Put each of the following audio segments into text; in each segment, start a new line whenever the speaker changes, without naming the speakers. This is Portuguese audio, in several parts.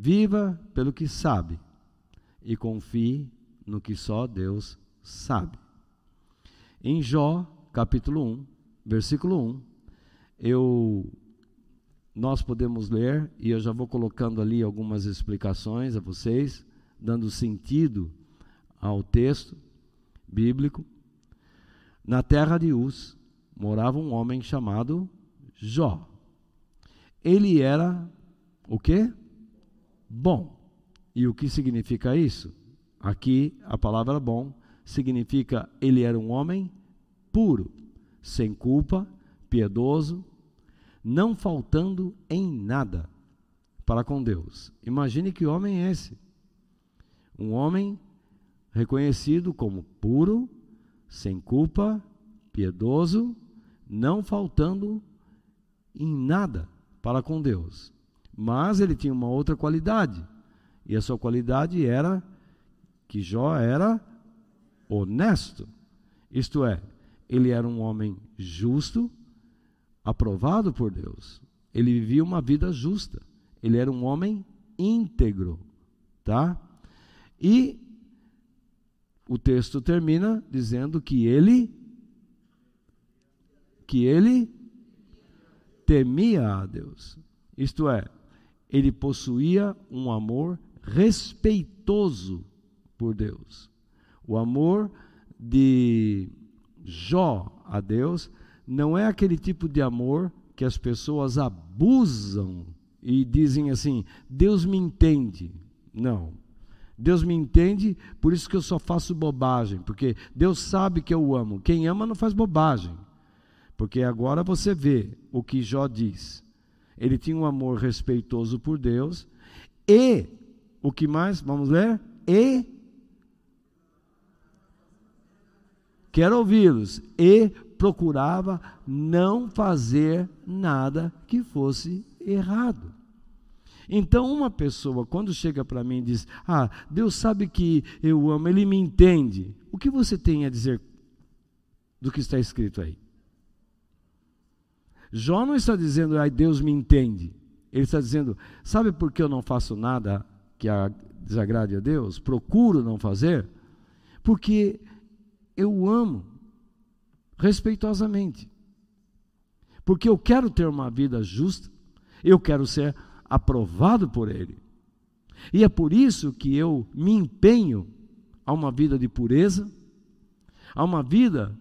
Viva pelo que sabe e confie no que só Deus sabe. Em Jó, capítulo 1, versículo 1, eu nós podemos ler e eu já vou colocando ali algumas explicações a vocês, dando sentido ao texto bíblico. Na terra de Uz morava um homem chamado Jó. Ele era o quê? Bom. E o que significa isso? Aqui a palavra bom significa ele era um homem puro, sem culpa, piedoso, não faltando em nada para com Deus. Imagine que homem é esse. Um homem reconhecido como puro, sem culpa, piedoso, não faltando em nada para com Deus. Mas ele tinha uma outra qualidade. E a sua qualidade era que Jó era honesto. Isto é, ele era um homem justo, aprovado por Deus. Ele vivia uma vida justa. Ele era um homem íntegro, tá? E o texto termina dizendo que ele que ele temia a Deus. Isto é, ele possuía um amor respeitoso por Deus. O amor de Jó a Deus não é aquele tipo de amor que as pessoas abusam e dizem assim: Deus me entende. Não. Deus me entende, por isso que eu só faço bobagem, porque Deus sabe que eu amo. Quem ama não faz bobagem. Porque agora você vê o que Jó diz. Ele tinha um amor respeitoso por Deus e o que mais? Vamos ler? E quero ouvi-los e procurava não fazer nada que fosse errado. Então, uma pessoa, quando chega para mim e diz: Ah, Deus sabe que eu amo, Ele me entende. O que você tem a dizer do que está escrito aí? Jó não está dizendo, ai, Deus me entende. Ele está dizendo, sabe por que eu não faço nada que desagrade a Deus? Procuro não fazer? Porque eu amo respeitosamente. Porque eu quero ter uma vida justa, eu quero ser aprovado por Ele. E é por isso que eu me empenho a uma vida de pureza, a uma vida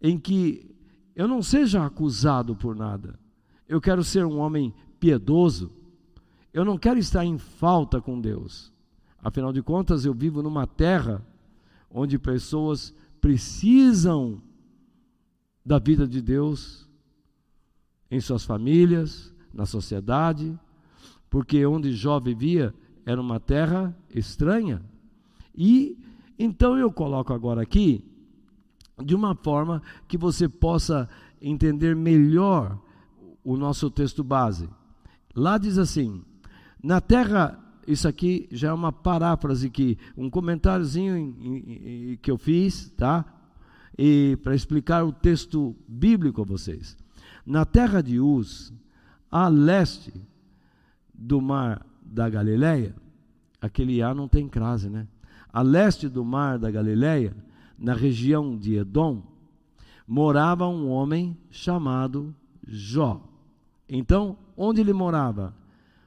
em que eu não seja acusado por nada. Eu quero ser um homem piedoso. Eu não quero estar em falta com Deus. Afinal de contas, eu vivo numa terra onde pessoas precisam da vida de Deus em suas famílias, na sociedade, porque onde Jó vivia era uma terra estranha. E então eu coloco agora aqui de uma forma que você possa entender melhor o nosso texto base. Lá diz assim: na terra, isso aqui já é uma paráfrase que um comentáriozinho que eu fiz, tá? E para explicar o texto bíblico a vocês. Na terra de Uz, a leste do mar da Galileia, aquele ar não tem crase, né? A leste do mar da Galileia, na região de Edom, morava um homem chamado Jó. Então, onde ele morava?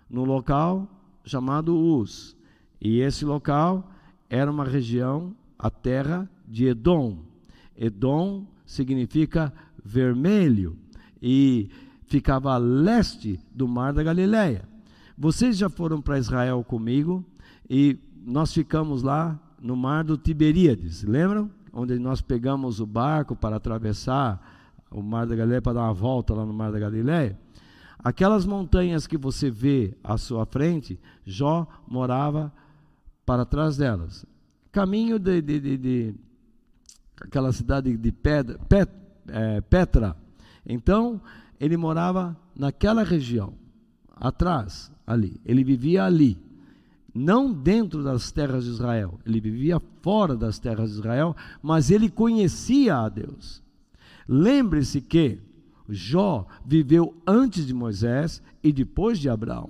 No local chamado Uz. E esse local era uma região, a terra de Edom. Edom significa vermelho e ficava a leste do mar da Galileia. Vocês já foram para Israel comigo e nós ficamos lá no mar do Tiberíades, lembram? Onde nós pegamos o barco para atravessar o Mar da Galileia, para dar uma volta lá no Mar da Galileia, aquelas montanhas que você vê à sua frente, Jó morava para trás delas. Caminho de, de, de, de aquela cidade de Pedra, Pet, é, Petra. Então, ele morava naquela região, atrás, ali. Ele vivia ali não dentro das terras de Israel, ele vivia fora das terras de Israel, mas ele conhecia a Deus. Lembre-se que Jó viveu antes de Moisés e depois de Abraão,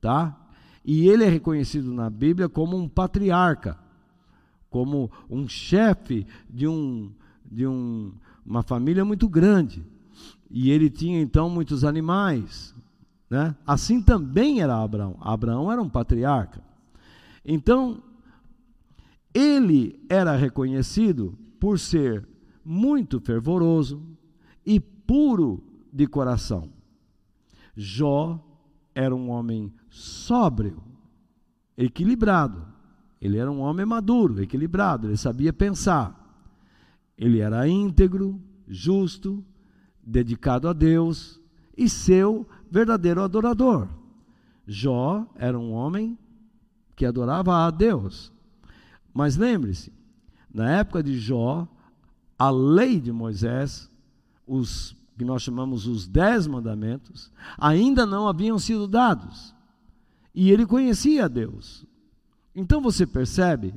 tá? E ele é reconhecido na Bíblia como um patriarca, como um chefe de, um, de um, uma família muito grande. E ele tinha então muitos animais. Né? Assim também era Abraão. Abraão era um patriarca. Então, ele era reconhecido por ser muito fervoroso e puro de coração. Jó era um homem sóbrio, equilibrado. Ele era um homem maduro, equilibrado, ele sabia pensar. Ele era íntegro, justo, dedicado a Deus e seu verdadeiro adorador. Jó era um homem que adorava a Deus. Mas lembre-se, na época de Jó, a lei de Moisés, os que nós chamamos os dez mandamentos, ainda não haviam sido dados. E ele conhecia Deus. Então você percebe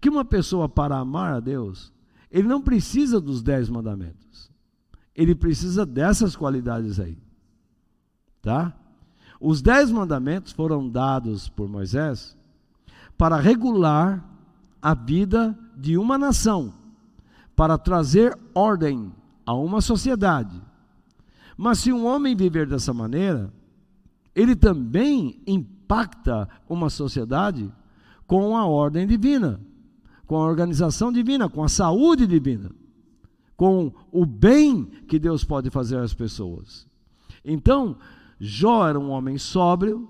que uma pessoa, para amar a Deus, ele não precisa dos dez mandamentos. Ele precisa dessas qualidades aí. Tá? Os dez mandamentos foram dados por Moisés para regular a vida de uma nação, para trazer ordem a uma sociedade. Mas se um homem viver dessa maneira, ele também impacta uma sociedade com a ordem divina, com a organização divina, com a saúde divina, com o bem que Deus pode fazer às pessoas. Então, Jó era um homem sóbrio,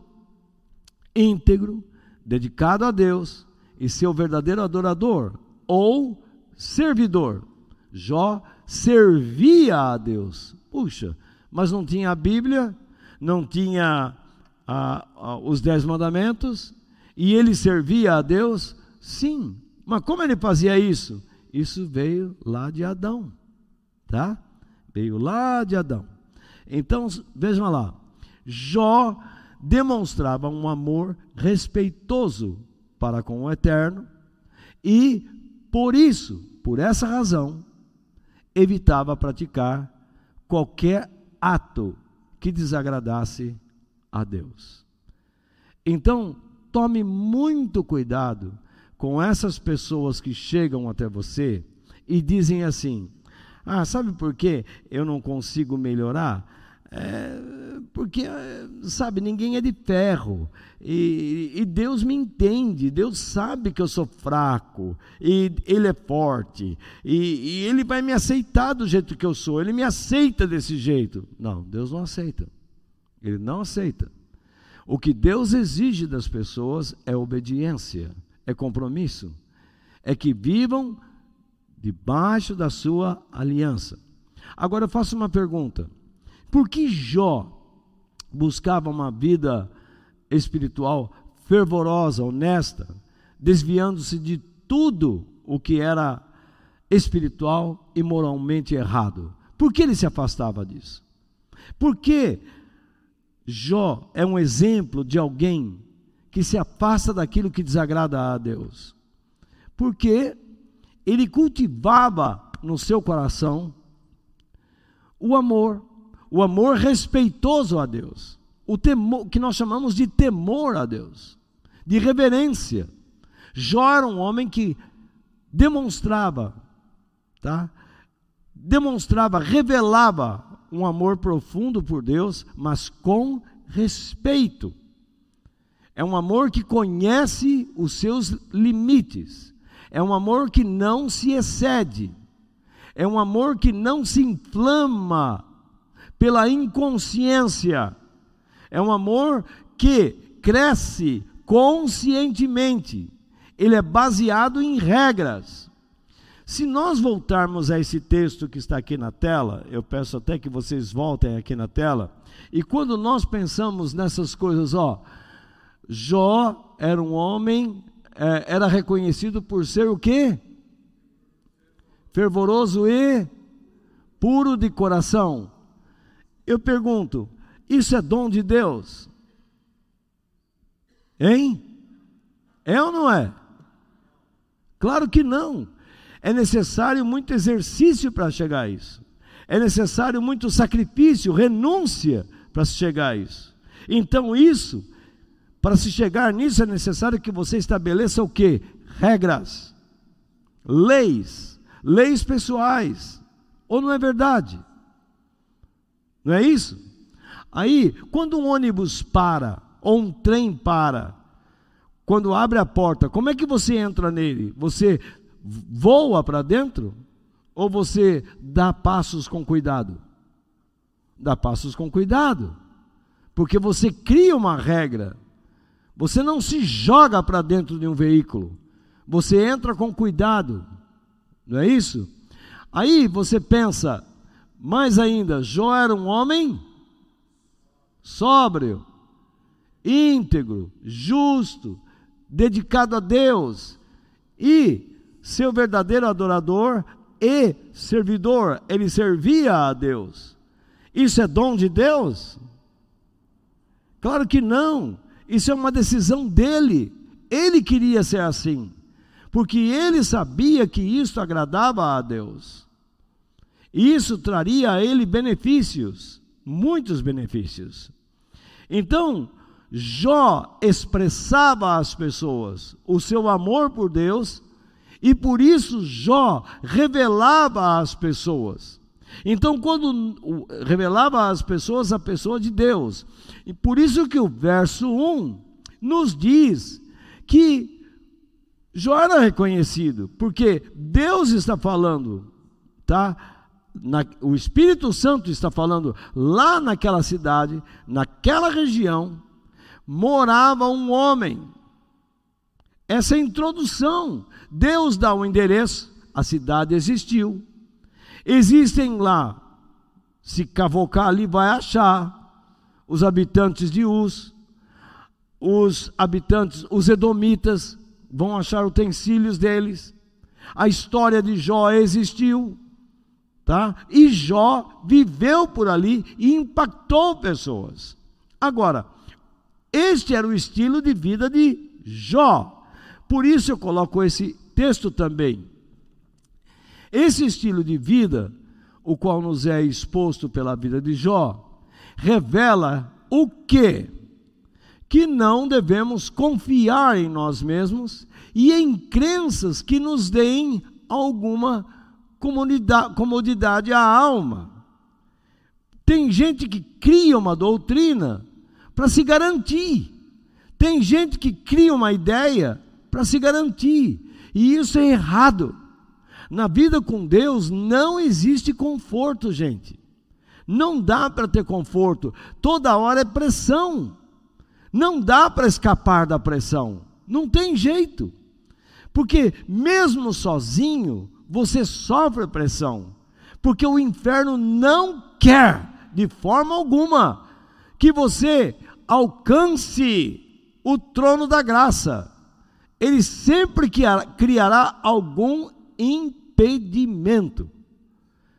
íntegro, dedicado a Deus e seu verdadeiro adorador ou servidor. Jó servia a Deus. Puxa, mas não tinha a Bíblia, não tinha a, a, os dez mandamentos, e ele servia a Deus? Sim. Mas como ele fazia isso? Isso veio lá de Adão, tá? Veio lá de Adão. Então, vejam lá. Jó demonstrava um amor respeitoso para com o eterno e, por isso, por essa razão, evitava praticar qualquer ato que desagradasse a Deus. Então, tome muito cuidado com essas pessoas que chegam até você e dizem assim: Ah, sabe por que eu não consigo melhorar? É, porque, sabe, ninguém é de ferro. E, e, Deus me entende, Deus sabe que eu sou fraco, e Ele é forte, e, e Ele vai me aceitar do jeito que eu sou, Ele me aceita desse jeito. Não, Deus não aceita. Ele não aceita. O que Deus exige das pessoas é obediência, é compromisso, é que vivam debaixo da sua aliança. Agora eu faço uma pergunta: por que Jó buscava uma vida espiritual fervorosa, honesta, desviando-se de tudo o que era espiritual e moralmente errado. Por que ele se afastava disso? Porque Jó é um exemplo de alguém que se afasta daquilo que desagrada a Deus. Porque ele cultivava no seu coração o amor, o amor respeitoso a Deus o temor, que nós chamamos de temor a Deus, de reverência. Jó era um homem que demonstrava, tá? Demonstrava, revelava um amor profundo por Deus, mas com respeito. É um amor que conhece os seus limites. É um amor que não se excede. É um amor que não se inflama pela inconsciência é um amor que cresce conscientemente. Ele é baseado em regras. Se nós voltarmos a esse texto que está aqui na tela, eu peço até que vocês voltem aqui na tela, e quando nós pensamos nessas coisas, ó, Jó era um homem, é, era reconhecido por ser o quê? Fervoroso e puro de coração. Eu pergunto, isso é dom de Deus? Hein? É ou não é? Claro que não. É necessário muito exercício para chegar a isso. É necessário muito sacrifício, renúncia para chegar a isso. Então, isso Para se chegar nisso é necessário que você estabeleça o que? Regras, leis, leis pessoais. Ou não é verdade? Não é isso? Aí, quando um ônibus para, ou um trem para, quando abre a porta, como é que você entra nele? Você voa para dentro? Ou você dá passos com cuidado? Dá passos com cuidado. Porque você cria uma regra. Você não se joga para dentro de um veículo. Você entra com cuidado. Não é isso? Aí você pensa, mais ainda, Jó era um homem sóbrio, íntegro, justo, dedicado a Deus e seu verdadeiro adorador e servidor, ele servia a Deus. Isso é dom de Deus? Claro que não. Isso é uma decisão dele. Ele queria ser assim, porque ele sabia que isso agradava a Deus. Isso traria a ele benefícios, muitos benefícios. Então, Jó expressava às pessoas o seu amor por Deus e por isso Jó revelava às pessoas. Então, quando revelava às pessoas a pessoa de Deus, e por isso que o verso 1 nos diz que Jó era reconhecido, porque Deus está falando, tá? Na, o Espírito Santo está falando lá naquela cidade, naquela região, morava um homem. Essa é introdução. Deus dá o um endereço, a cidade existiu. Existem lá, se cavocar ali, vai achar os habitantes de Uz, os habitantes, os edomitas, vão achar utensílios deles. A história de Jó existiu. Tá? E Jó viveu por ali e impactou pessoas. Agora, este era o estilo de vida de Jó. Por isso eu coloco esse texto também. Esse estilo de vida, o qual nos é exposto pela vida de Jó, revela o que? Que não devemos confiar em nós mesmos e em crenças que nos deem alguma comodidade à alma. Tem gente que cria uma doutrina para se garantir. Tem gente que cria uma ideia para se garantir. E isso é errado. Na vida com Deus não existe conforto, gente. Não dá para ter conforto. Toda hora é pressão. Não dá para escapar da pressão. Não tem jeito. Porque mesmo sozinho, você sofre pressão, porque o inferno não quer, de forma alguma, que você alcance o trono da graça. Ele sempre criará algum impedimento,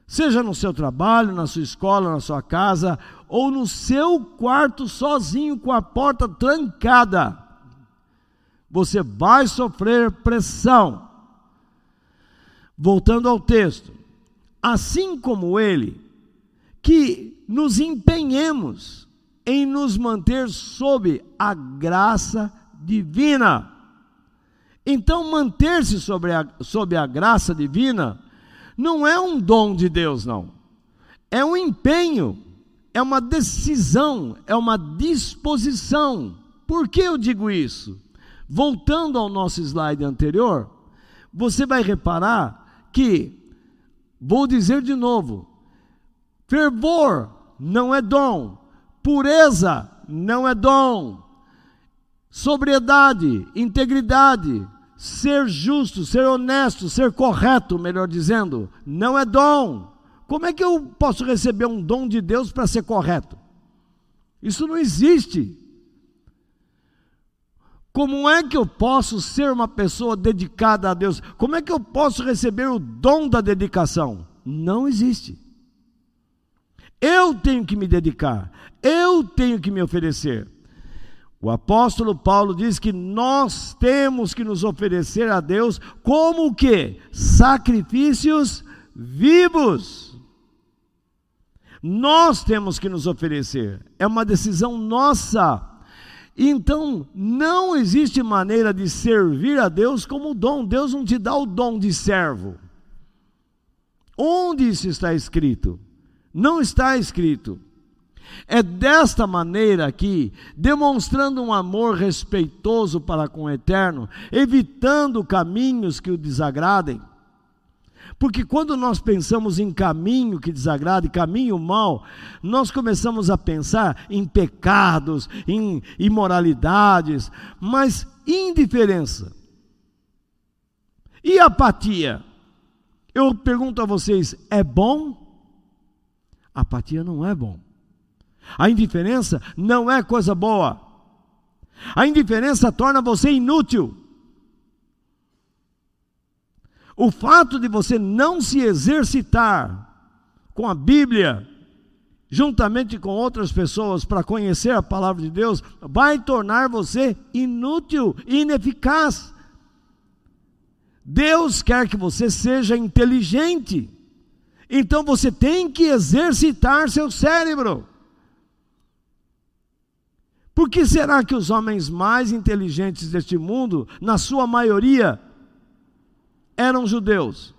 seja no seu trabalho, na sua escola, na sua casa, ou no seu quarto sozinho com a porta trancada. Você vai sofrer pressão. Voltando ao texto, assim como ele, que nos empenhemos em nos manter sob a graça divina. Então, manter-se sobre a, sob a graça divina não é um dom de Deus, não. É um empenho, é uma decisão, é uma disposição. Por que eu digo isso? Voltando ao nosso slide anterior, você vai reparar que, vou dizer de novo, fervor não é dom, pureza não é dom, sobriedade, integridade, ser justo, ser honesto, ser correto, melhor dizendo, não é dom. Como é que eu posso receber um dom de Deus para ser correto? Isso não existe. Como é que eu posso ser uma pessoa dedicada a Deus? Como é que eu posso receber o dom da dedicação? Não existe. Eu tenho que me dedicar, eu tenho que me oferecer. O apóstolo Paulo diz que nós temos que nos oferecer a Deus como o que? Sacrifícios vivos. Nós temos que nos oferecer. É uma decisão nossa Então, não existe maneira de servir a Deus como dom. Deus não te dá o dom de servo. Onde isso está escrito? Não está escrito. É desta maneira que, demonstrando um amor respeitoso para com o eterno, evitando caminhos que o desagradem, porque quando nós pensamos em caminho que desagrada e caminho mal, nós começamos a pensar em pecados, em imoralidades, mas indiferença e apatia. Eu pergunto a vocês: é bom? Apatia não é bom. A indiferença não é coisa boa. A indiferença torna você inútil. O fato de você não se exercitar com a Bíblia, juntamente com outras pessoas, para conhecer a palavra de Deus, vai tornar você inútil, ineficaz. Deus quer que você seja inteligente, então você tem que exercitar seu cérebro. Por que será que os homens mais inteligentes deste mundo, na sua maioria, eram judeus.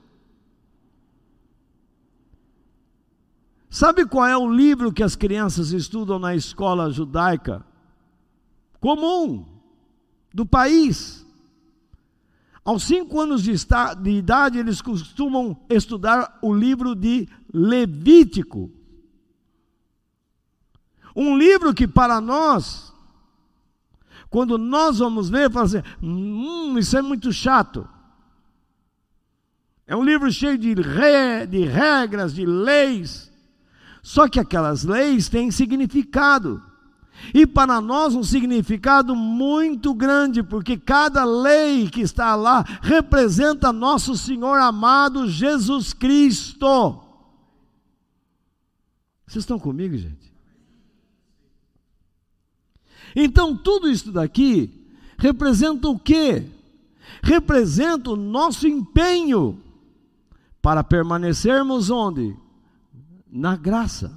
Sabe qual é o livro que as crianças estudam na escola judaica? Comum, do país. Aos cinco anos de, de idade, eles costumam estudar o livro de Levítico. Um livro que para nós, quando nós vamos ler, fala assim, hum, isso é muito chato. É um livro cheio de, re, de regras, de leis. Só que aquelas leis têm significado. E para nós um significado muito grande, porque cada lei que está lá representa nosso Senhor amado Jesus Cristo. Vocês estão comigo, gente? Então, tudo isso daqui representa o quê? Representa o nosso empenho para permanecermos onde? Na graça.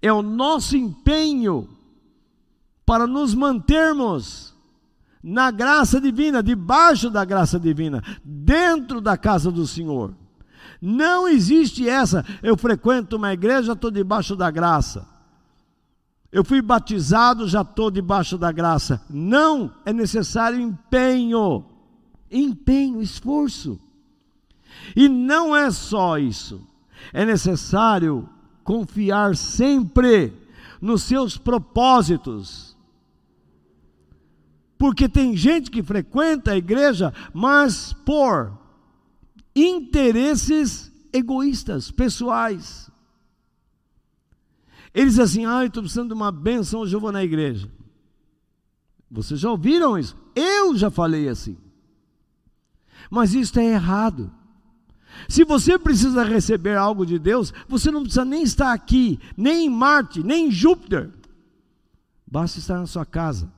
É o nosso empenho para nos mantermos na graça divina, debaixo da graça divina, dentro da casa do Senhor. Não existe essa, eu frequento uma igreja, estou debaixo da graça. Eu fui batizado, já estou debaixo da graça. Não, é necessário empenho, empenho, esforço. E não é só isso, é necessário confiar sempre nos seus propósitos. Porque tem gente que frequenta a igreja, mas por interesses egoístas, pessoais. Eles assim: ah, estou precisando de uma benção, hoje eu vou na igreja. Vocês já ouviram isso? Eu já falei assim. Mas isso é errado. Se você precisa receber algo de Deus, você não precisa nem estar aqui, nem em Marte, nem em Júpiter. Basta estar na sua casa.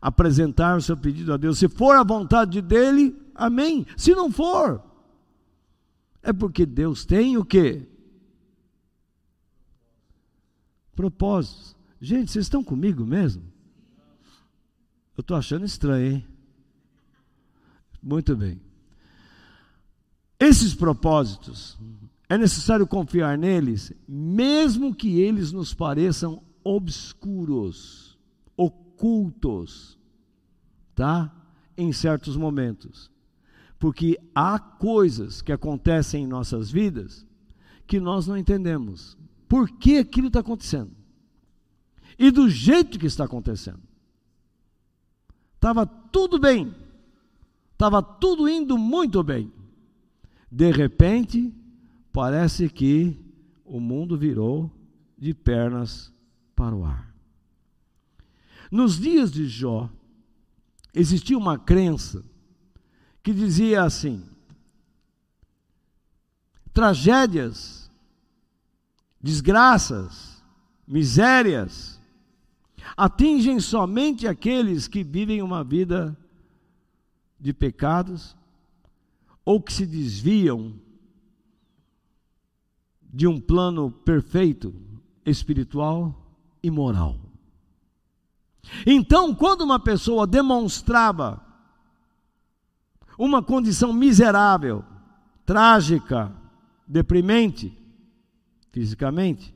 Apresentar o seu pedido a Deus. Se for a vontade dele, amém. Se não for, é porque Deus tem o quê? Propósitos. Gente, vocês estão comigo mesmo? Eu estou achando estranho, hein? Muito bem. Esses propósitos, é necessário confiar neles, mesmo que eles nos pareçam obscuros, ocultos, tá? Em certos momentos. Porque há coisas que acontecem em nossas vidas que nós não entendemos. Por que aquilo está acontecendo? E do jeito que está acontecendo. Estava tudo bem, estava tudo indo muito bem. De repente, parece que o mundo virou de pernas para o ar. Nos dias de Jó, existia uma crença que dizia assim: tragédias, desgraças, misérias atingem somente aqueles que vivem uma vida de pecados ou que se desviam de um plano perfeito, espiritual e moral. Então, quando uma pessoa demonstrava uma condição miserável, trágica, deprimente, fisicamente,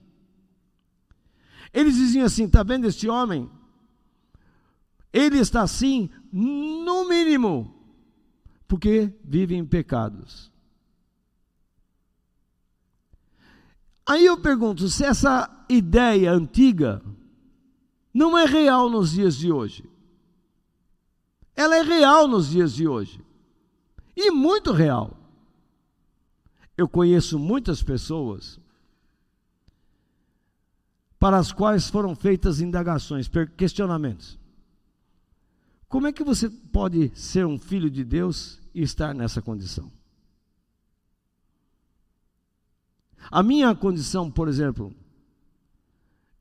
eles diziam assim: está vendo este homem? Ele está assim, no mínimo, porque vive em pecados. Aí eu pergunto se essa ideia antiga não é real nos dias de hoje. Ela é real nos dias de hoje. E muito real. Eu conheço muitas pessoas para as quais foram feitas indagações, questionamentos. Como é que você pode ser um filho de Deus e estar nessa condição? A minha condição, por exemplo,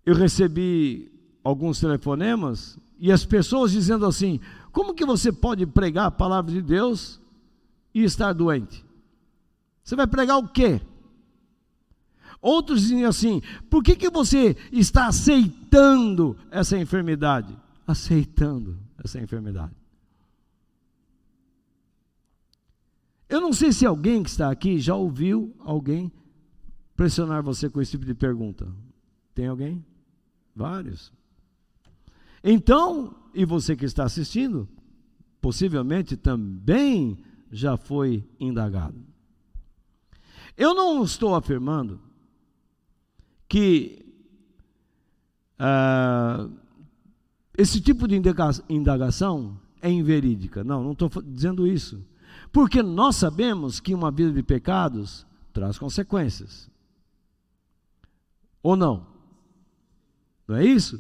eu recebi alguns telefonemas e as pessoas dizendo assim: como que você pode pregar a palavra de Deus e estar doente? Você vai pregar o quê? Outros diziam assim: por que, que você está aceitando essa enfermidade? Aceitando essa enfermidade. Eu não sei se alguém que está aqui já ouviu alguém pressionar você com esse tipo de pergunta. Tem alguém? Vários. Então, e você que está assistindo, possivelmente também já foi indagado. Eu não estou afirmando que uh, esse tipo de indagação é inverídica. Não, não estou dizendo isso. Porque nós sabemos que uma vida de pecados traz consequências. Ou não? Não é isso?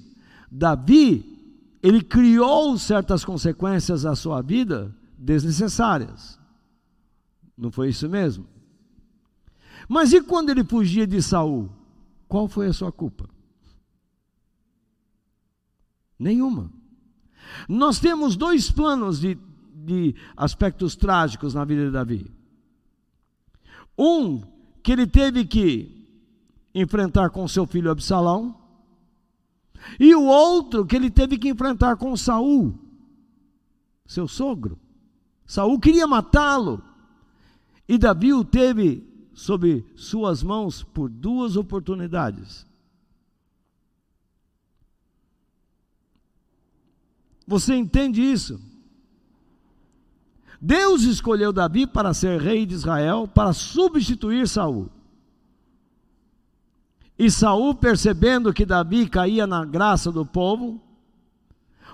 Davi, ele criou certas consequências à sua vida desnecessárias. Não foi isso mesmo? Mas e quando ele fugia de Saul? Qual foi a sua culpa? Nenhuma. Nós temos dois planos de, de aspectos trágicos na vida de Davi. Um, que ele teve que enfrentar com seu filho Absalão, e o outro que ele teve que enfrentar com Saul, seu sogro. Saul queria matá-lo, e Davi o teve sob suas mãos por duas oportunidades. Você entende isso? Deus escolheu Davi para ser rei de Israel, para substituir Saul. E Saul, percebendo que Davi caía na graça do povo,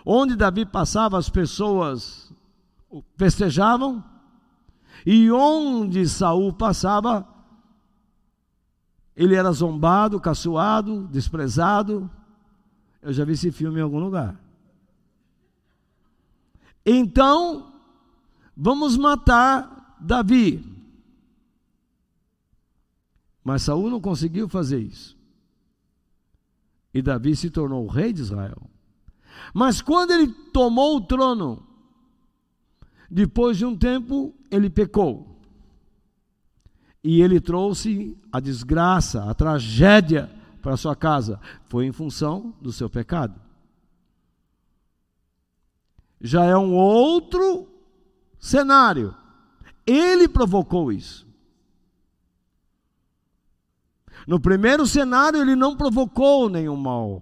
onde Davi passava, as pessoas festejavam, e onde Saul passava, ele era zombado, caçoado, desprezado. Eu já vi esse filme em algum lugar. Então, vamos matar Davi. Mas Saul não conseguiu fazer isso. E Davi se tornou o rei de Israel. Mas quando ele tomou o trono, depois de um tempo, ele pecou. E ele trouxe a desgraça, a tragédia para sua casa. Foi em função do seu pecado já é um outro cenário. Ele provocou isso. No primeiro cenário, ele não provocou nenhum mal,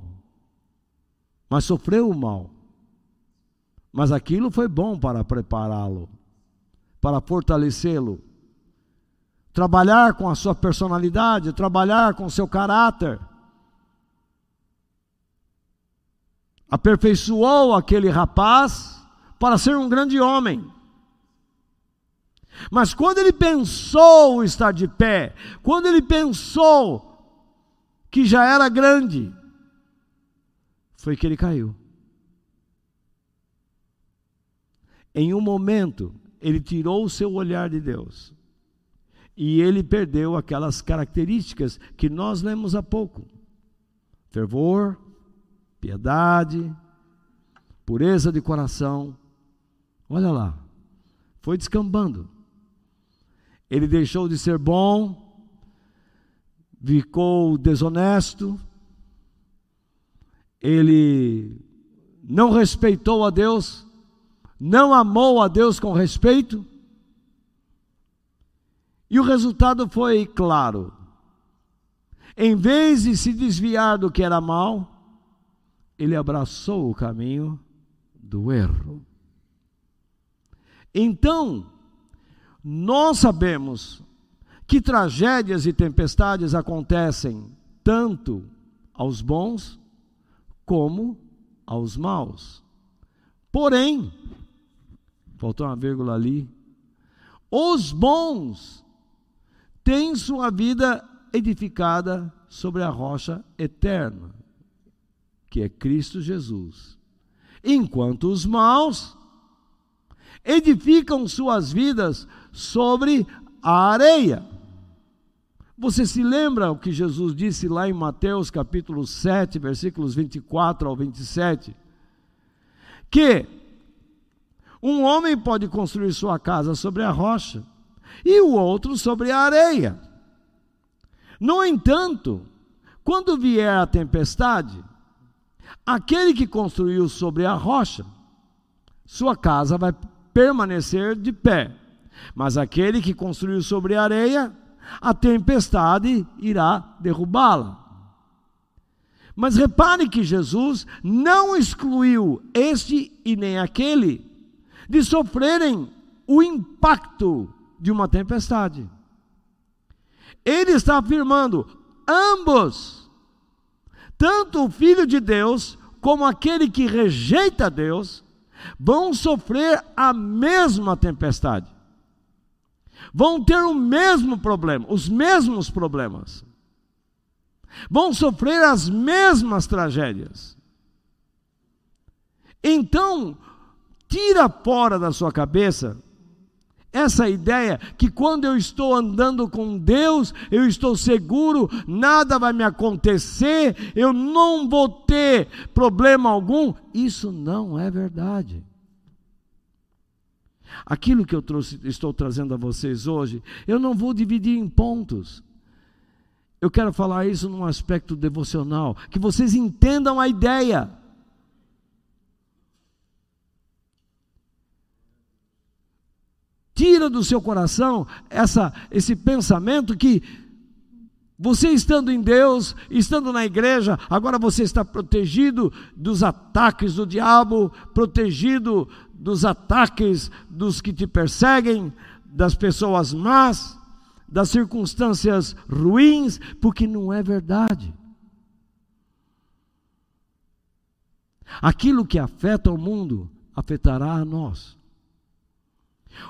mas sofreu o mal. Mas aquilo foi bom para prepará-lo, para fortalecê-lo. Trabalhar com a sua personalidade, trabalhar com o seu caráter. aperfeiçoou aquele rapaz para ser um grande homem. Mas quando ele pensou estar de pé, quando ele pensou que já era grande, foi que ele caiu. Em um momento, ele tirou o seu olhar de Deus. E ele perdeu aquelas características que nós lemos há pouco: fervor, piedade, pureza de coração. Olha lá, foi descambando. Ele deixou de ser bom, ficou desonesto, ele não respeitou a Deus, não amou a Deus com respeito, e o resultado foi claro. Em vez de se desviar do que era mal, ele abraçou o caminho do erro. Então, nós sabemos que tragédias e tempestades acontecem tanto aos bons como aos maus. Porém, faltou uma vírgula ali, os bons têm sua vida edificada sobre a rocha eterna, que é Cristo Jesus. Enquanto os maus edificam suas vidas sobre a areia. Você se lembra o que Jesus disse lá em Mateus capítulo 7, versículos 24 ao 27? Que um homem pode construir sua casa sobre a rocha e o outro sobre a areia. No entanto, quando vier a tempestade, aquele que construiu sobre a rocha, sua casa vai permanecer de pé. Mas aquele que construiu sobre a areia, a tempestade irá derrubá-la. Mas repare que Jesus não excluiu este e nem aquele de sofrerem o impacto de uma tempestade. Ele está afirmando: ambos, tanto o Filho de Deus como aquele que rejeita Deus, vão sofrer a mesma tempestade. Vão ter o mesmo problema, os mesmos problemas. Vão sofrer as mesmas tragédias. Então, tira fora da sua cabeça essa ideia que quando eu estou andando com Deus, eu estou seguro, nada vai me acontecer, eu não vou ter problema algum. Isso não é verdade. Aquilo que eu trouxe, estou trazendo a vocês hoje, eu não vou dividir em pontos. Eu quero falar isso num aspecto devocional, que vocês entendam a ideia. Tira do seu coração essa, esse pensamento que você estando em Deus, estando na igreja, agora você está protegido dos ataques do diabo, protegido dos ataques dos que te perseguem, das pessoas más, das circunstâncias ruins, porque não é verdade. Aquilo que afeta o mundo afetará a nós.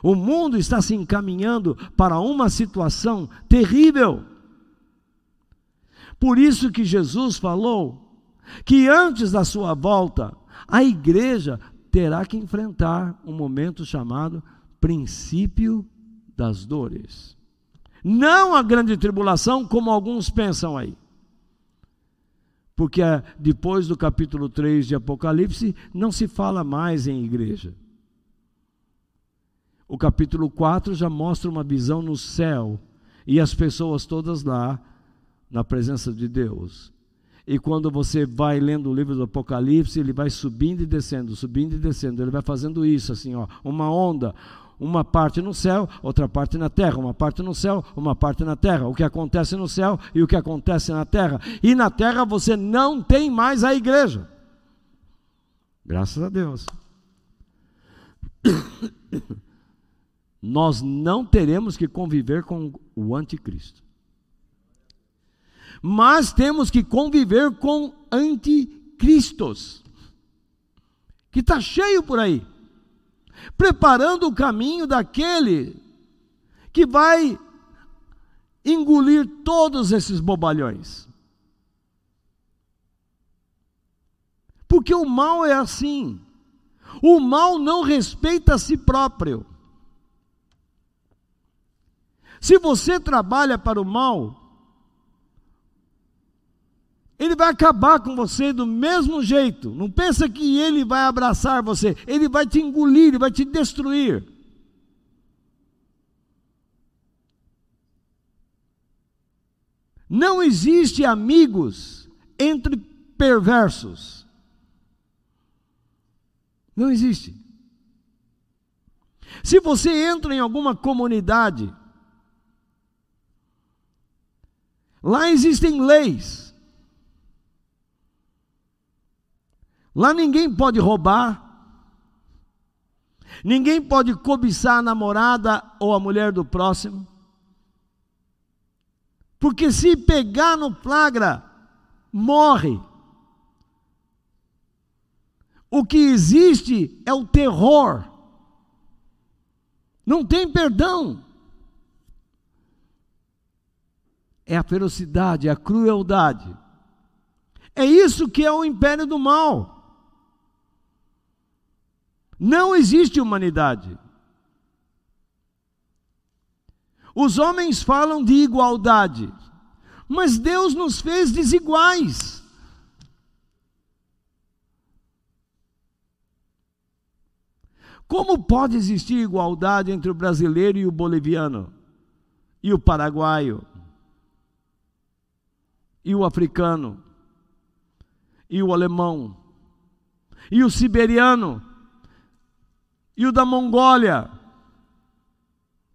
O mundo está se encaminhando para uma situação terrível. Por isso que Jesus falou que antes da sua volta, a igreja terá que enfrentar um momento chamado princípio das dores. Não a grande tribulação, como alguns pensam aí. Porque depois do capítulo 3 de Apocalipse, não se fala mais em igreja. O capítulo 4 já mostra uma visão no céu e as pessoas todas lá na presença de Deus. E quando você vai lendo o livro do Apocalipse, ele vai subindo e descendo, subindo e descendo. Ele vai fazendo isso assim, ó, uma onda, uma parte no céu, outra parte na terra, uma parte no céu, uma parte na terra. O que acontece no céu e o que acontece na terra. E na terra você não tem mais a igreja. Graças a Deus. nós não teremos que conviver com o anticristo. Mas temos que conviver com anticristos, que está cheio por aí, preparando o caminho daquele que vai engolir todos esses bobalhões. Porque o mal é assim. O mal não respeita a si próprio. Se você trabalha para o mal, ele vai acabar com você do mesmo jeito. Não pensa que ele vai abraçar você, ele vai te engolir, ele vai te destruir. Não existe amigos entre perversos. Não existe. Se você entra em alguma comunidade, lá existem leis. Lá ninguém pode roubar, ninguém pode cobiçar a namorada ou a mulher do próximo. Porque se pegar no flagra, morre. O que existe é o terror. Não tem perdão. É a ferocidade, é a crueldade. É isso que é o império do mal. Não existe humanidade. Os homens falam de igualdade, mas Deus nos fez desiguais. Como pode existir igualdade entre o brasileiro e o boliviano? E o paraguaio? E o africano? E o alemão? E o siberiano? E o da Mongólia?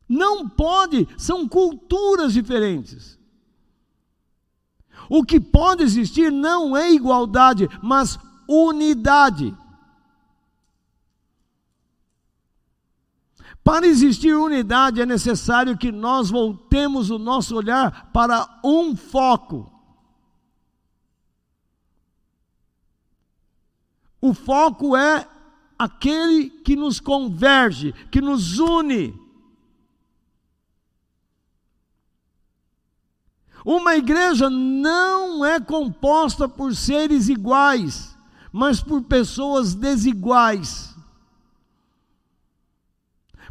Não pode, são culturas diferentes. O que pode existir não é igualdade, mas unidade. Para existir unidade é necessário que nós voltemos o nosso olhar para um foco. O foco é aquele que nos converge, que nos une. Uma igreja não é composta por seres iguais, mas por pessoas desiguais.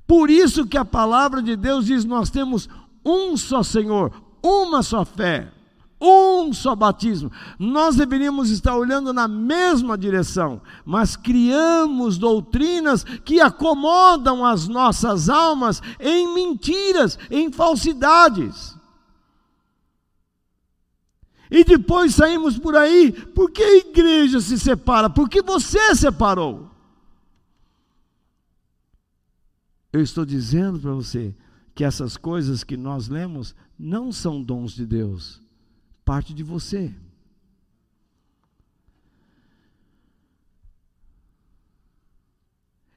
Por isso que a palavra de Deus diz: nós temos um só Senhor, uma só fé, um só batismo. Nós deveríamos estar olhando na mesma direção, mas criamos doutrinas que acomodam as nossas almas em mentiras, em falsidades. E depois saímos por aí, por que a igreja se separa? Porque você separou. Eu estou dizendo para você que essas coisas que nós lemos não são dons de Deus, parte de você.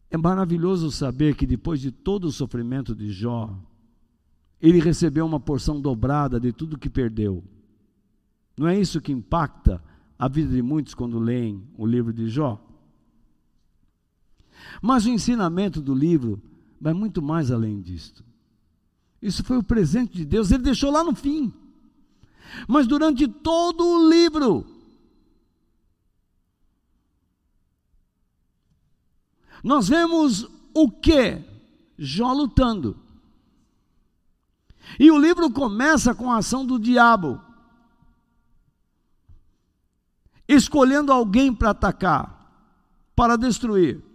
É maravilhoso saber que depois de todo o sofrimento de Jó, ele recebeu uma porção dobrada de tudo que perdeu. Não é isso que impacta a vida de muitos quando leem o livro de Jó? Mas o ensinamento do livro vai muito mais além disto. Isso foi o presente de Deus, ele deixou lá no fim. Mas durante todo o livro, nós vemos o que? Jó lutando. E o livro começa com a ação do diabo, escolhendo alguém para atacar, para destruir.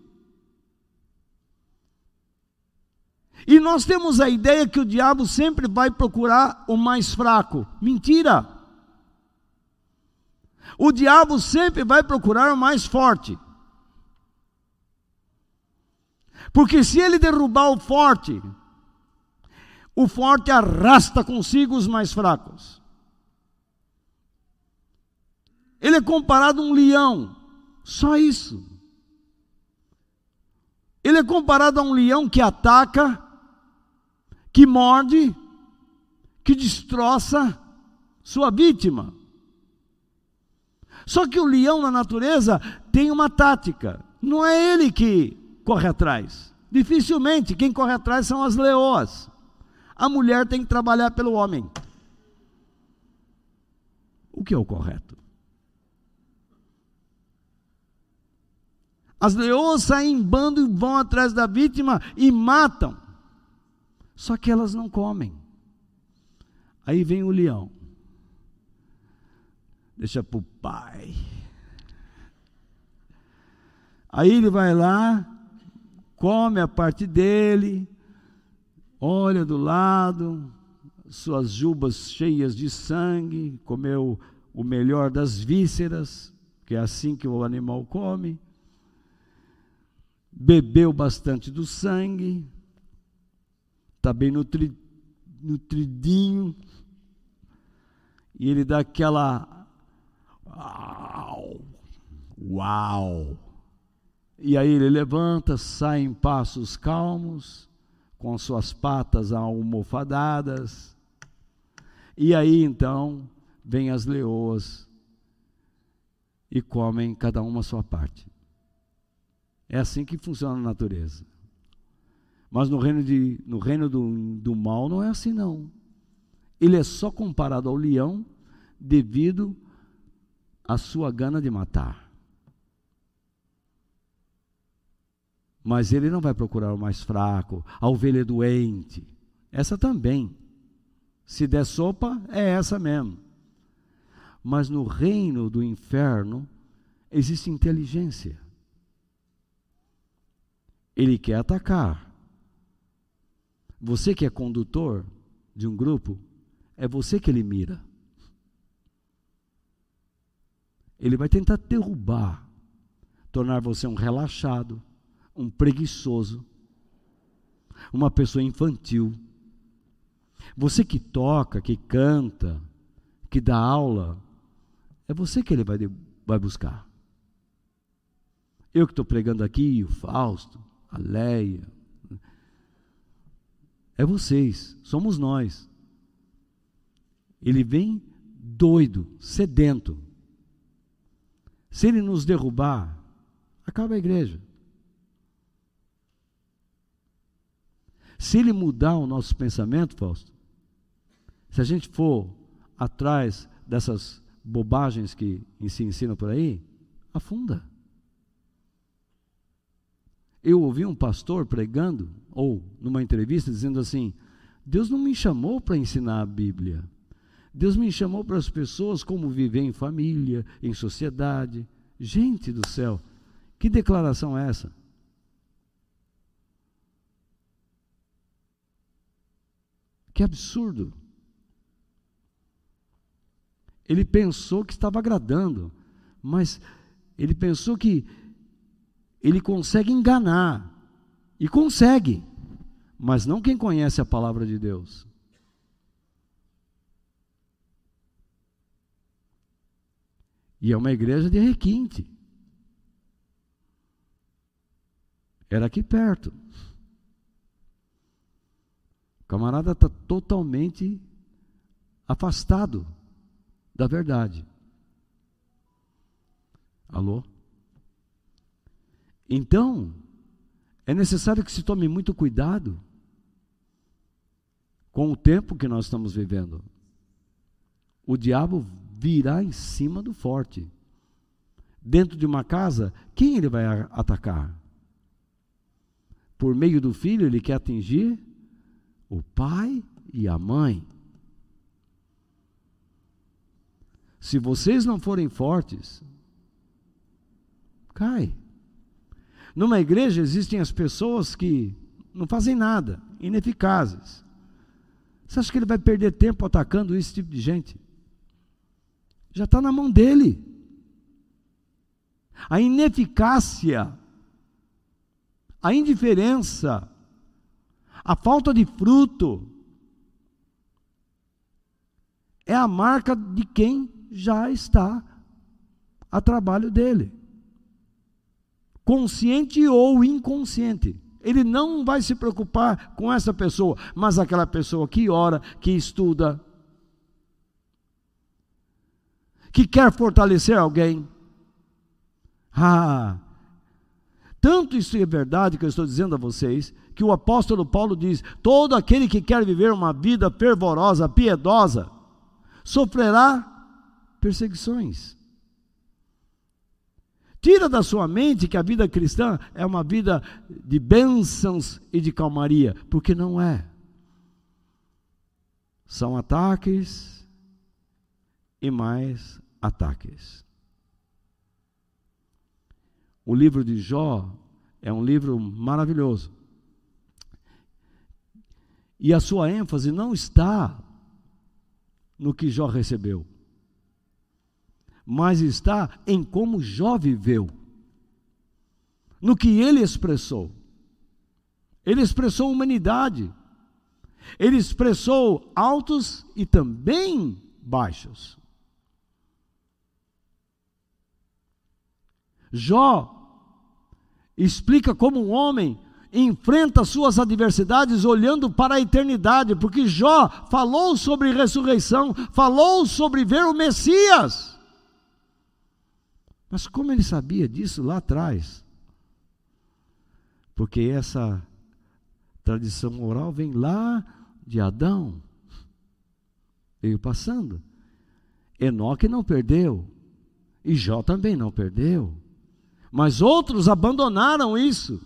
E nós temos a ideia que o diabo sempre vai procurar o mais fraco. Mentira! O diabo sempre vai procurar o mais forte. Porque se ele derrubar o forte, o forte arrasta consigo os mais fracos. Ele é comparado a um leão, só isso. Ele é comparado a um leão que ataca que morde, que destroça sua vítima. Só que o leão na natureza tem uma tática, não é ele que corre atrás. Dificilmente quem corre atrás são as leoas. A mulher tem que trabalhar pelo homem. O que é o correto? As leoas saem em bando e vão atrás da vítima e matam. Só que elas não comem. Aí vem o leão. Deixa para o pai. Aí ele vai lá, come a parte dele, olha do lado, suas jubas cheias de sangue, comeu o melhor das vísceras, que é assim que o animal come. bebeu bastante do sangue, está bem nutri, nutridinho, e ele dá aquela. Uau! Uau! E aí ele levanta, sai em passos calmos, com suas patas almofadadas, e aí então vêm as leoas e comem cada uma a sua parte. É assim que funciona a natureza. Mas no reino, de, no reino do, do mal não é assim, não. Ele é só comparado ao leão devido à sua gana de matar. Mas ele não vai procurar o mais fraco, a ovelha doente. Essa também. Se der sopa, é essa mesmo. Mas no reino do inferno existe inteligência. Ele quer atacar. Você que é condutor de um grupo, é você que ele mira. Ele vai tentar derrubar, tornar você um relaxado, um preguiçoso, uma pessoa infantil. Você que toca, que canta, que dá aula, é você que ele vai, vai buscar. Eu que estou pregando aqui, o Fausto, a Leia. É vocês, somos nós. Ele vem doido, sedento. Se ele nos derrubar, acaba a igreja. Se ele mudar o nosso pensamento, Fausto, se a gente for atrás dessas bobagens que se ensinam por aí, afunda. Eu ouvi um pastor pregando, ou numa entrevista, dizendo assim: Deus não me chamou para ensinar a Bíblia. Deus me chamou para as pessoas como viver em família, em sociedade. Gente do céu, que declaração é essa? Que absurdo. Ele pensou que estava agradando, mas ele pensou que ele consegue enganar. E consegue. Mas não quem conhece a palavra de Deus. E é uma igreja de requinte. Era aqui perto. O camarada está totalmente afastado da verdade. Alô? Então, é necessário que se tome muito cuidado com o tempo que nós estamos vivendo. O diabo virá em cima do forte. Dentro de uma casa, quem ele vai atacar? Por meio do filho, ele quer atingir o pai e a mãe. Se vocês não forem fortes, cai. Numa igreja existem as pessoas que não fazem nada, ineficazes. Você acha que ele vai perder tempo atacando esse tipo de gente? Já está na mão dele. A ineficácia, a indiferença, a falta de fruto, é a marca de quem já está a trabalho dele consciente ou inconsciente. Ele não vai se preocupar com essa pessoa, mas aquela pessoa que ora, que estuda, que quer fortalecer alguém. Ah, tanto isso é verdade que eu estou dizendo a vocês, que o apóstolo Paulo diz: todo aquele que quer viver uma vida fervorosa, piedosa, sofrerá perseguições. Tira da sua mente que a vida cristã é uma vida de bênçãos e de calmaria, porque não é. São ataques e mais ataques. O livro de Jó é um livro maravilhoso. E a sua ênfase não está no que Jó recebeu mas está em como Jó viveu. no que ele expressou. Ele expressou humanidade. Ele expressou altos e também baixos. Jó explica como um homem enfrenta suas adversidades olhando para a eternidade, porque Jó falou sobre ressurreição, falou sobre ver o Messias. Mas como ele sabia disso lá atrás? Porque essa tradição oral vem lá de Adão, veio passando. Enoque não perdeu, e Jó também não perdeu. Mas outros abandonaram isso.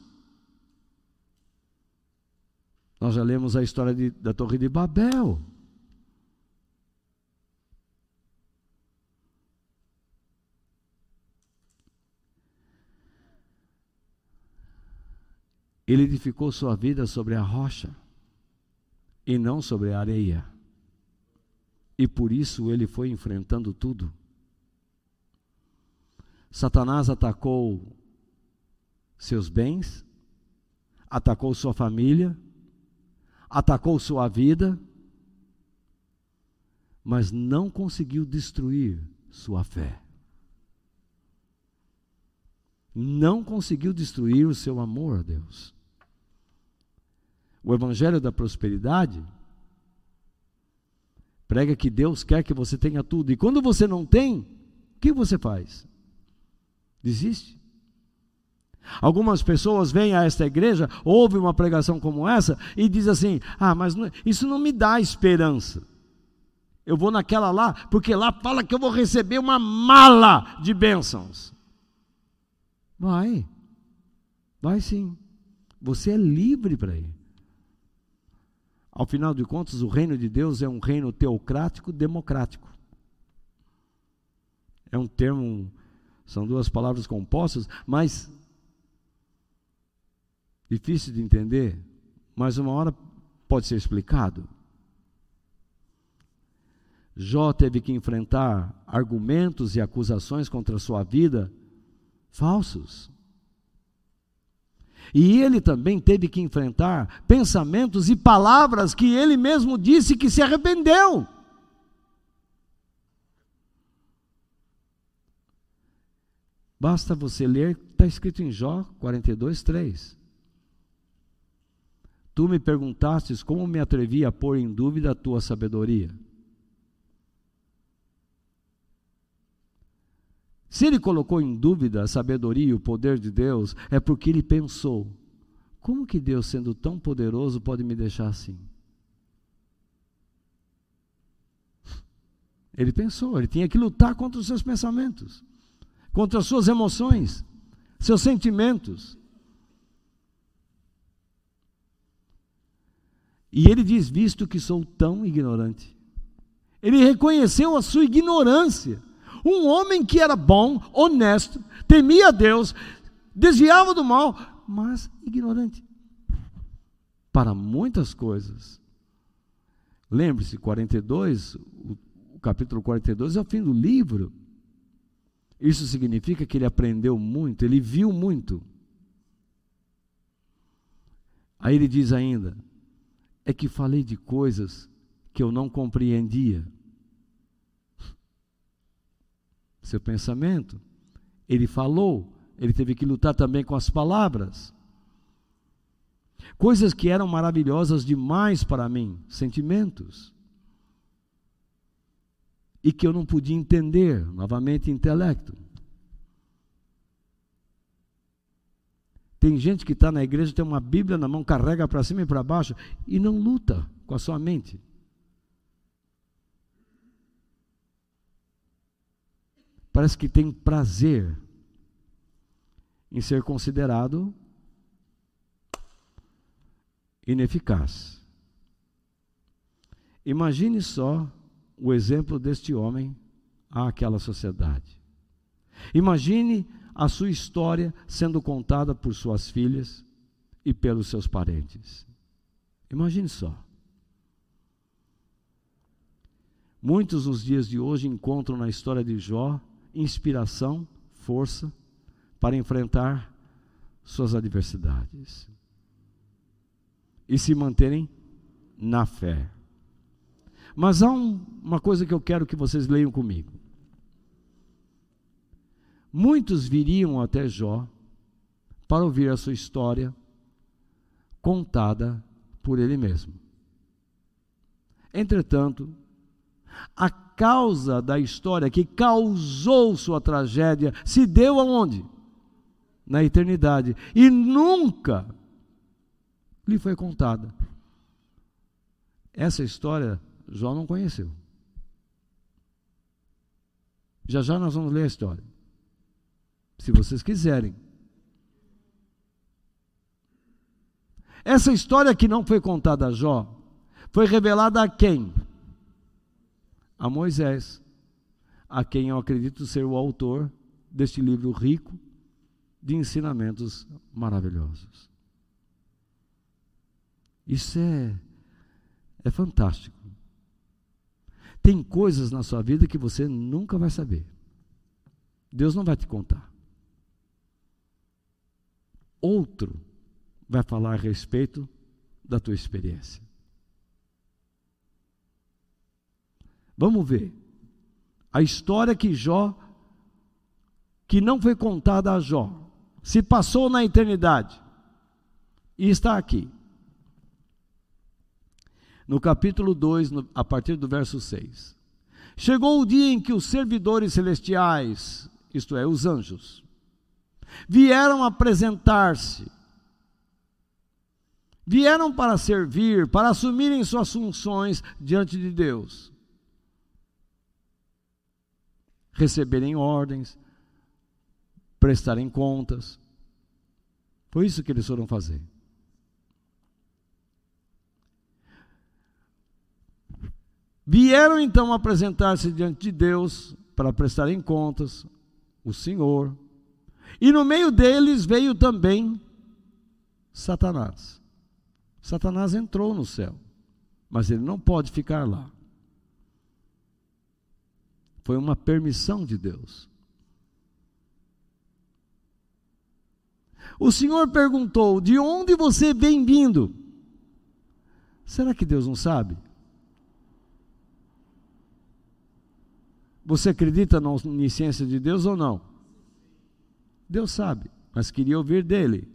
Nós já lemos a história de, da Torre de Babel. Ele edificou sua vida sobre a rocha e não sobre a areia. E por isso ele foi enfrentando tudo. Satanás atacou seus bens, atacou sua família, atacou sua vida, mas não conseguiu destruir sua fé. Não conseguiu destruir o seu amor a Deus. O Evangelho da Prosperidade prega que Deus quer que você tenha tudo, e quando você não tem, o que você faz? Desiste. Algumas pessoas vêm a esta igreja, ouvem uma pregação como essa e diz assim: "Ah, mas não, isso não me dá esperança. Eu vou naquela lá, porque lá fala que eu vou receber uma mala de bênçãos." Vai. Vai sim. Você é livre para ir. Ao final de contas, o reino de Deus é um reino teocrático democrático. É um termo, são duas palavras compostas, mas Difícil de entender, mas uma hora pode ser explicado. Jó teve que enfrentar argumentos e acusações contra a sua vida falsos. E ele também teve que enfrentar pensamentos e palavras que ele mesmo disse que se arrependeu. Basta você ler, está escrito em Jó 42, 3. Tu me perguntastes como me atrevi a pôr em dúvida a tua sabedoria. Se ele colocou em dúvida a sabedoria e o poder de Deus, é porque ele pensou: como que Deus, sendo tão poderoso, pode me deixar assim? Ele pensou, ele tinha que lutar contra os seus pensamentos, contra as suas emoções, seus sentimentos. E ele diz: Visto que sou tão ignorante. Ele reconheceu a sua ignorância. Um homem que era bom, honesto, temia Deus, desviava do mal, mas ignorante para muitas coisas. Lembre-se, 42, o, o capítulo 42 é o fim do livro. Isso significa que ele aprendeu muito, ele viu muito. Aí ele diz ainda: é que falei de coisas que eu não compreendia. Seu pensamento, ele falou, ele teve que lutar também com as palavras. Coisas que eram maravilhosas demais para mim, sentimentos. E que eu não podia entender, novamente intelecto. Tem gente que está na igreja, tem uma Bíblia na mão, carrega para cima e para baixo e não luta com a sua mente. Parece que tem prazer em ser considerado ineficaz. Imagine só o exemplo deste homem àquela sociedade. Imagine a sua história sendo contada por suas filhas e pelos seus parentes. Imagine só. Muitos nos dias de hoje encontram na história de Jó inspiração, força para enfrentar suas adversidades e se manterem na fé. Mas há um, uma coisa que eu quero que vocês leiam comigo. Muitos viriam até Jó para ouvir a sua história contada por ele mesmo. Entretanto, a causa da história que causou sua tragédia se deu aonde? Na eternidade. E nunca lhe foi contada. Essa história Jó não conheceu. Já já nós vamos ler a história. Se vocês quiserem. Essa história que não foi contada a Jó foi revelada a quem? A Moisés, a quem eu acredito ser o autor deste livro rico de ensinamentos maravilhosos. Isso é, é fantástico. Tem coisas na sua vida que você nunca vai saber. Deus não vai te contar. Outro vai falar a respeito da tua experiência. Vamos ver. A história que Jó, que não foi contada a Jó, se passou na eternidade e está aqui. No capítulo 2, no, a partir do verso 6. Chegou o dia em que os servidores celestiais, isto é, os anjos, vieram apresentar-se vieram para servir, para assumirem suas funções diante de Deus. Receberem ordens, prestarem contas. Foi isso que eles foram fazer. Vieram então apresentar-se diante de Deus para prestarem contas, o Senhor. E no meio deles veio também Satanás. Satanás entrou no céu, mas ele não pode ficar lá. Foi uma permissão de Deus. O Senhor perguntou: De onde você vem vindo? Será que Deus não sabe? Você acredita na onisciência de Deus ou não? Deus sabe, mas queria ouvir dele.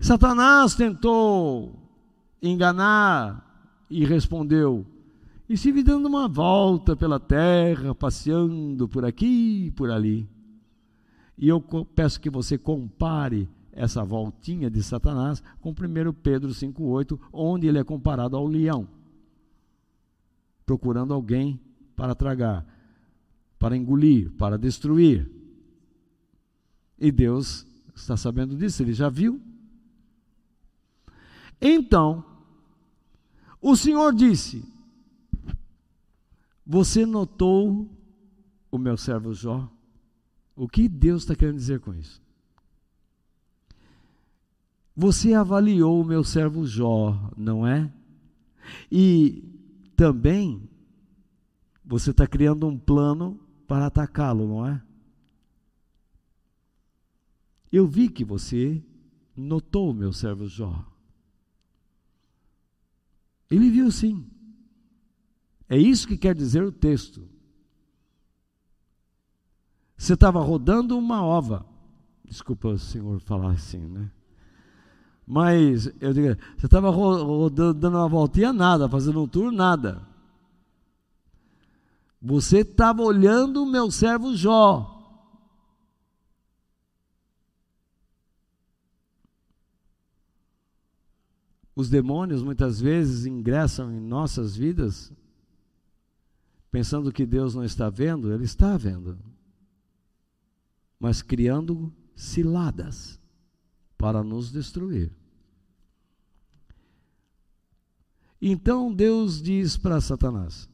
Satanás tentou enganar e respondeu: E se dando uma volta pela terra, passeando por aqui e por ali. E eu peço que você compare essa voltinha de Satanás com 1 Pedro 5,8, onde ele é comparado ao leão, procurando alguém para tragar, para engolir, para destruir. E Deus está sabendo disso, ele já viu então, o Senhor disse: Você notou o meu servo Jó? O que Deus está querendo dizer com isso? Você avaliou o meu servo Jó, não é? E também você está criando um plano para atacá-lo, não é? Eu vi que você notou o meu servo Jó. Ele viu sim. É isso que quer dizer o texto. Você estava rodando uma ova. Desculpa o senhor falar assim, né? Mas eu digo, você estava rodando, dando uma voltinha, nada, fazendo um tour, nada. Você estava olhando o meu servo Jó. Os demônios muitas vezes ingressam em nossas vidas pensando que Deus não está vendo, Ele está vendo, mas criando ciladas para nos destruir. Então Deus diz para Satanás: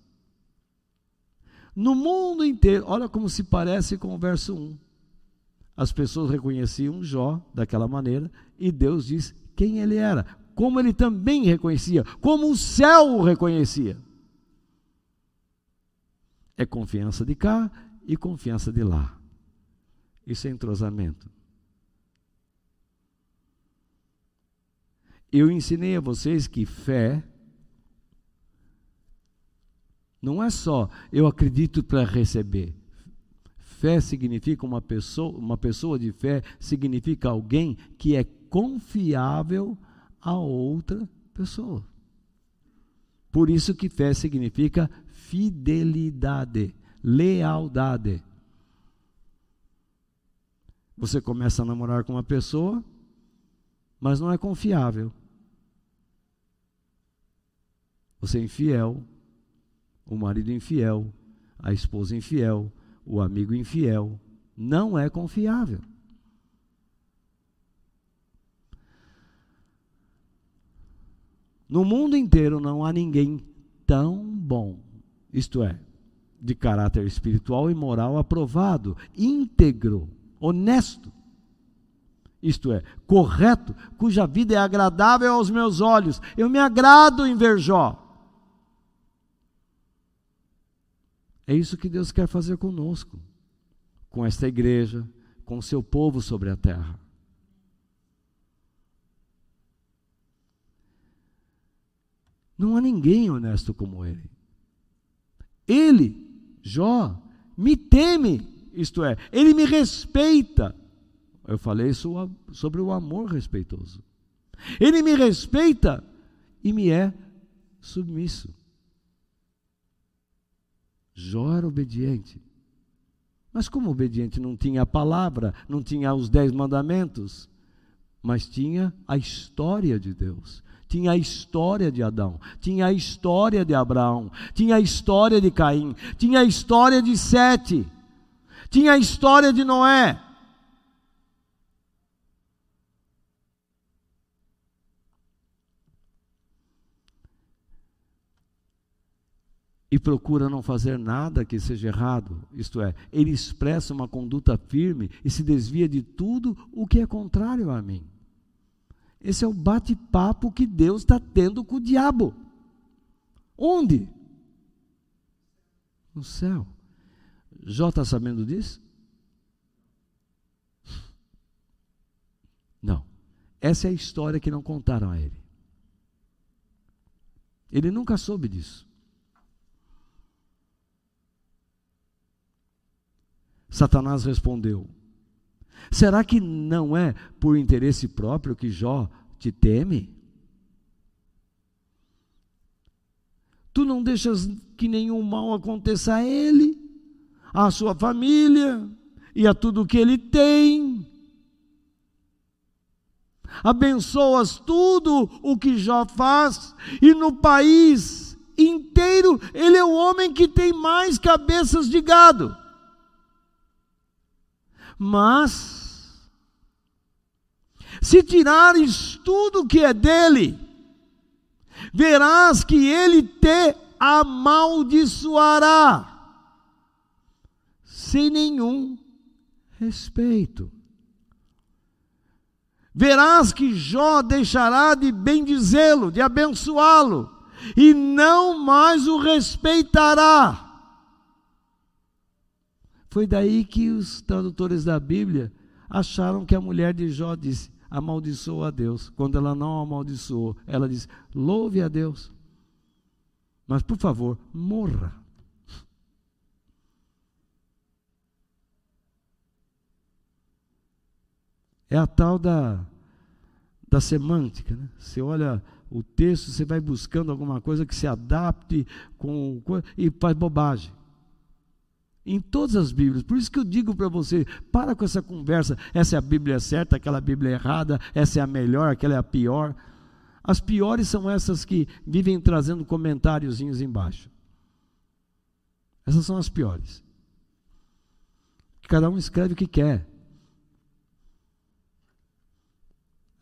No mundo inteiro, olha como se parece com o verso 1. As pessoas reconheciam Jó daquela maneira e Deus diz quem ele era como ele também reconhecia, como o céu o reconhecia. É confiança de cá e confiança de lá. Isso é entrosamento. Eu ensinei a vocês que fé não é só eu acredito para receber. Fé significa uma pessoa, uma pessoa de fé significa alguém que é confiável a outra pessoa. Por isso que fé significa fidelidade, lealdade. Você começa a namorar com uma pessoa, mas não é confiável. Você é infiel, o marido infiel, a esposa infiel, o amigo infiel. Não é confiável. No mundo inteiro não há ninguém tão isto é, de caráter espiritual e moral aprovado, íntegro, honesto, isto é, correto, cuja vida é agradável aos meus olhos. Eu me agrado em ver Jó. É isso que Deus quer fazer conosco, com esta igreja, com o seu povo sobre a terra. Não há ninguém honesto como ele. Ele, Jó, me teme, isto é, ele me respeita. Eu falei sobre o amor respeitoso. Ele me respeita e me é submisso. Jó era obediente. Mas como obediente não tinha a palavra, não tinha os dez mandamentos, mas tinha a história de Deus, tinha a história de Adão, tinha a história de Abraão, tinha a história de Caim, tinha a história de Sete, tinha a história de Noé. e procura não fazer nada que seja errado, isto é, ele expressa uma conduta firme e se desvia de tudo o que é contrário a mim. Esse é o bate-papo que Deus está tendo com o diabo. Onde? No céu. Jó está sabendo disso? Não. Essa é a história que não contaram a ele. Ele nunca soube disso. Satanás respondeu: Será que não é por interesse próprio que Jó te teme? Tu não deixas que nenhum mal aconteça a ele, à sua família e a tudo que ele tem. Abençoas tudo o que Jó faz, e no país inteiro ele é o homem que tem mais cabeças de gado. Mas, se tirares tudo que é dele, verás que ele te amaldiçoará, sem nenhum respeito. Verás que Jó deixará de bendizê-lo, de abençoá-lo, e não mais o respeitará. Foi daí que os tradutores da Bíblia acharam que a mulher de Jó disse: amaldiçoou a Deus. Quando ela não amaldiçoou, ela disse: louve a Deus. Mas por favor, morra. É a tal da, da semântica. Né? Você olha o texto, você vai buscando alguma coisa que se adapte com, e faz bobagem. Em todas as Bíblias. Por isso que eu digo para você: para com essa conversa. Essa é a Bíblia certa, aquela Bíblia errada, essa é a melhor, aquela é a pior. As piores são essas que vivem trazendo comentáriozinhos embaixo. Essas são as piores. Cada um escreve o que quer.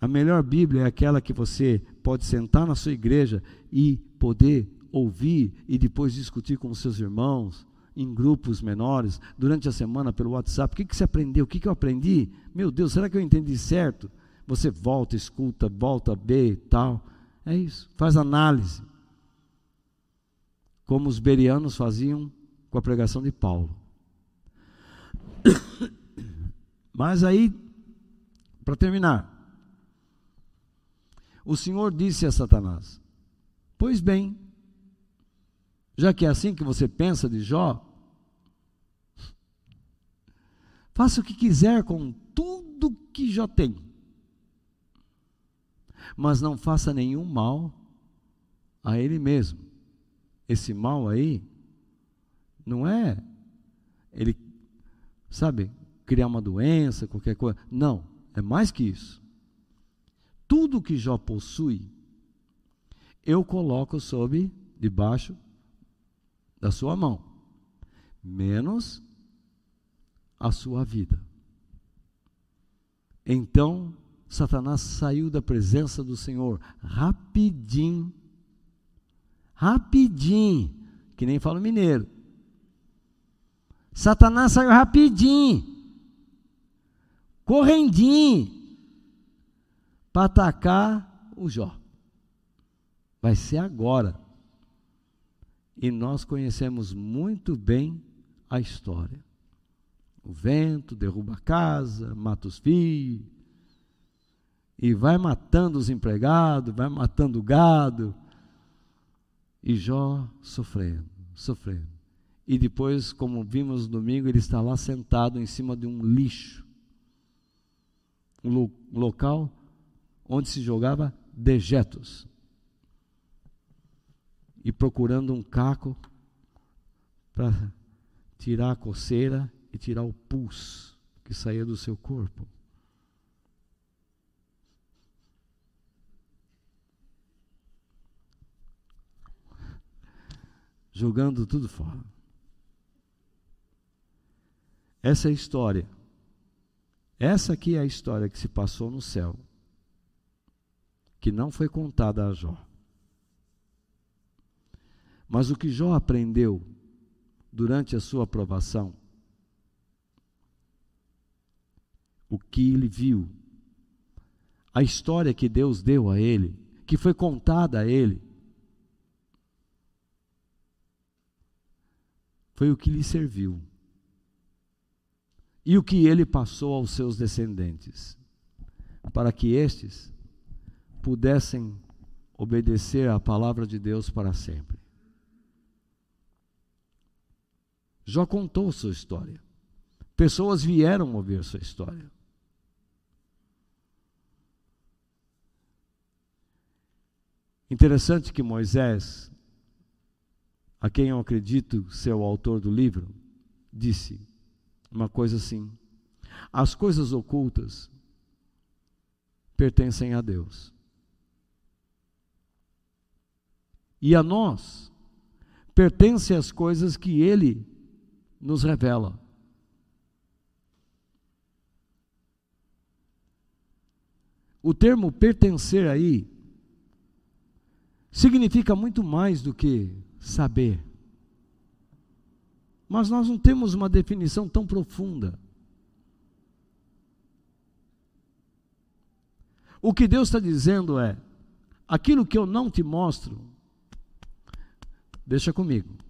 A melhor Bíblia é aquela que você pode sentar na sua igreja e poder ouvir e depois discutir com os seus irmãos em grupos menores, durante a semana pelo WhatsApp. O que, que você aprendeu? O que, que eu aprendi? Meu Deus, será que eu entendi certo? Você volta, escuta, volta, vê tal. É isso, faz análise. Como os berianos faziam com a pregação de Paulo. Mas aí, para terminar, o Senhor disse a Satanás: Pois bem, já que é assim que você pensa de Jó, faça o que quiser com tudo que Jó tem, mas não faça nenhum mal a ele mesmo. Esse mal aí não é ele, sabe, criar uma doença, qualquer coisa. Não, é mais que isso. Tudo que Jó possui, eu coloco sob debaixo da sua mão, menos a sua vida. Então, Satanás saiu da presença do Senhor rapidinho, rapidinho, que nem fala mineiro. Satanás saiu rapidinho, correndinho, para atacar o Jó. Vai ser agora. E nós conhecemos muito bem a história. O vento derruba a casa, mata os filhos, e vai matando os empregados, vai matando o gado. E Jó sofrendo, sofrendo. E depois, como vimos no domingo, ele está lá sentado em cima de um lixo. Um local onde se jogava dejetos e procurando um caco para tirar a coceira e tirar o pus que saía do seu corpo. Jogando tudo fora. Essa é a história. Essa aqui é a história que se passou no céu, que não foi contada a Jó. Mas o que Jó aprendeu durante a sua aprovação, o que ele viu, a história que Deus deu a ele, que foi contada a ele, foi o que lhe serviu. E o que ele passou aos seus descendentes, para que estes pudessem obedecer à palavra de Deus para sempre. Jó contou sua história. Pessoas vieram ouvir sua história. Interessante que Moisés, a quem eu acredito ser o autor do livro, disse uma coisa assim: as coisas ocultas pertencem a Deus. E a nós pertencem as coisas que Ele nos revela. O termo pertencer aí significa muito mais do que saber. Mas nós não temos uma definição tão profunda. O que Deus está dizendo é: aquilo que eu não te mostro, deixa comigo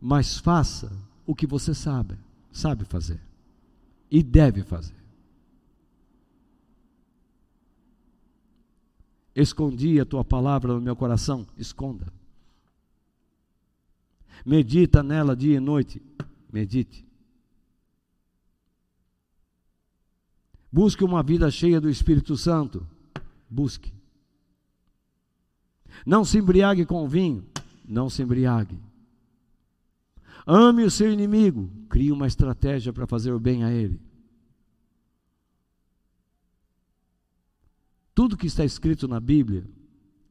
mas faça o que você sabe, sabe fazer e deve fazer. Escondi a tua palavra no meu coração, esconda. Medita nela dia e noite, medite. Busque uma vida cheia do Espírito Santo, busque. Não se embriague com vinho, não se embriague. Ame o seu inimigo, crie uma estratégia para fazer o bem a ele. Tudo que está escrito na Bíblia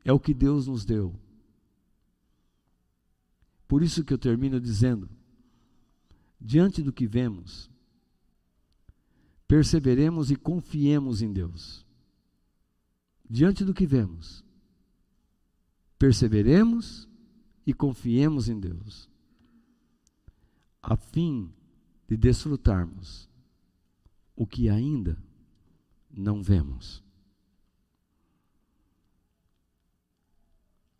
é o que Deus nos deu. Por isso que eu termino dizendo: diante do que vemos, perseveremos e confiemos em Deus. Diante do que vemos, perseveremos e confiemos em Deus a fim de desfrutarmos o que ainda não vemos.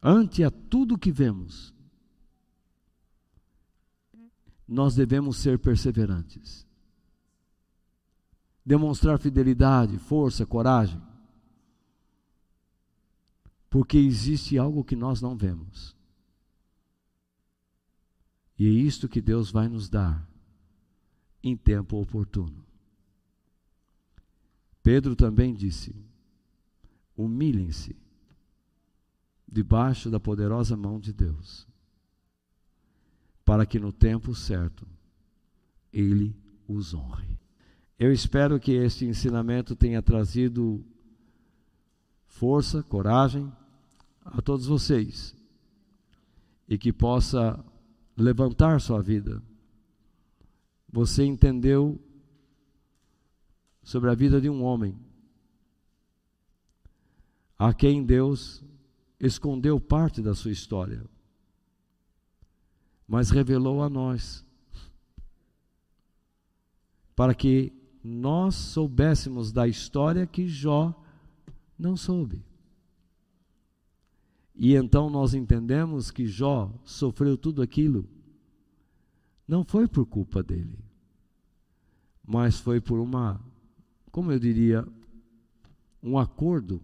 Ante a tudo que vemos, nós devemos ser perseverantes, demonstrar fidelidade, força, coragem, Porque existe algo que nós não vemos. E é isto que Deus vai nos dar em tempo oportuno. Pedro também disse: humilhem-se debaixo da poderosa mão de Deus, para que no tempo certo Ele os honre. Eu espero que este ensinamento tenha trazido força, coragem a todos vocês e que possa levantar sua vida. Você entendeu sobre a vida de um homem a quem Deus escondeu parte da sua história, mas revelou a nós, para que nós soubéssemos da história que Jó não soube. E então nós entendemos que Jó sofreu tudo aquilo, não foi por culpa dele, mas foi por uma, como eu diria, um acordo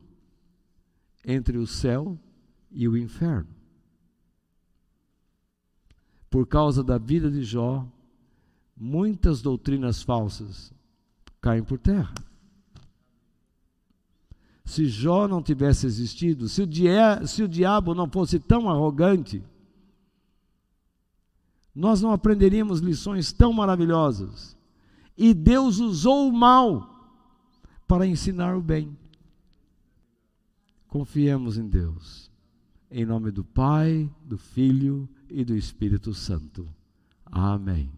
entre o céu e o inferno. Por causa da vida de Jó, muitas doutrinas falsas caem por terra. Se Jó não tivesse existido, se o, dia, se o diabo não fosse tão arrogante, nós não aprenderíamos lições tão maravilhosas. E Deus usou o mal para ensinar o bem. Confiemos em Deus. Em nome do Pai, do Filho e do Espírito Santo. Amém.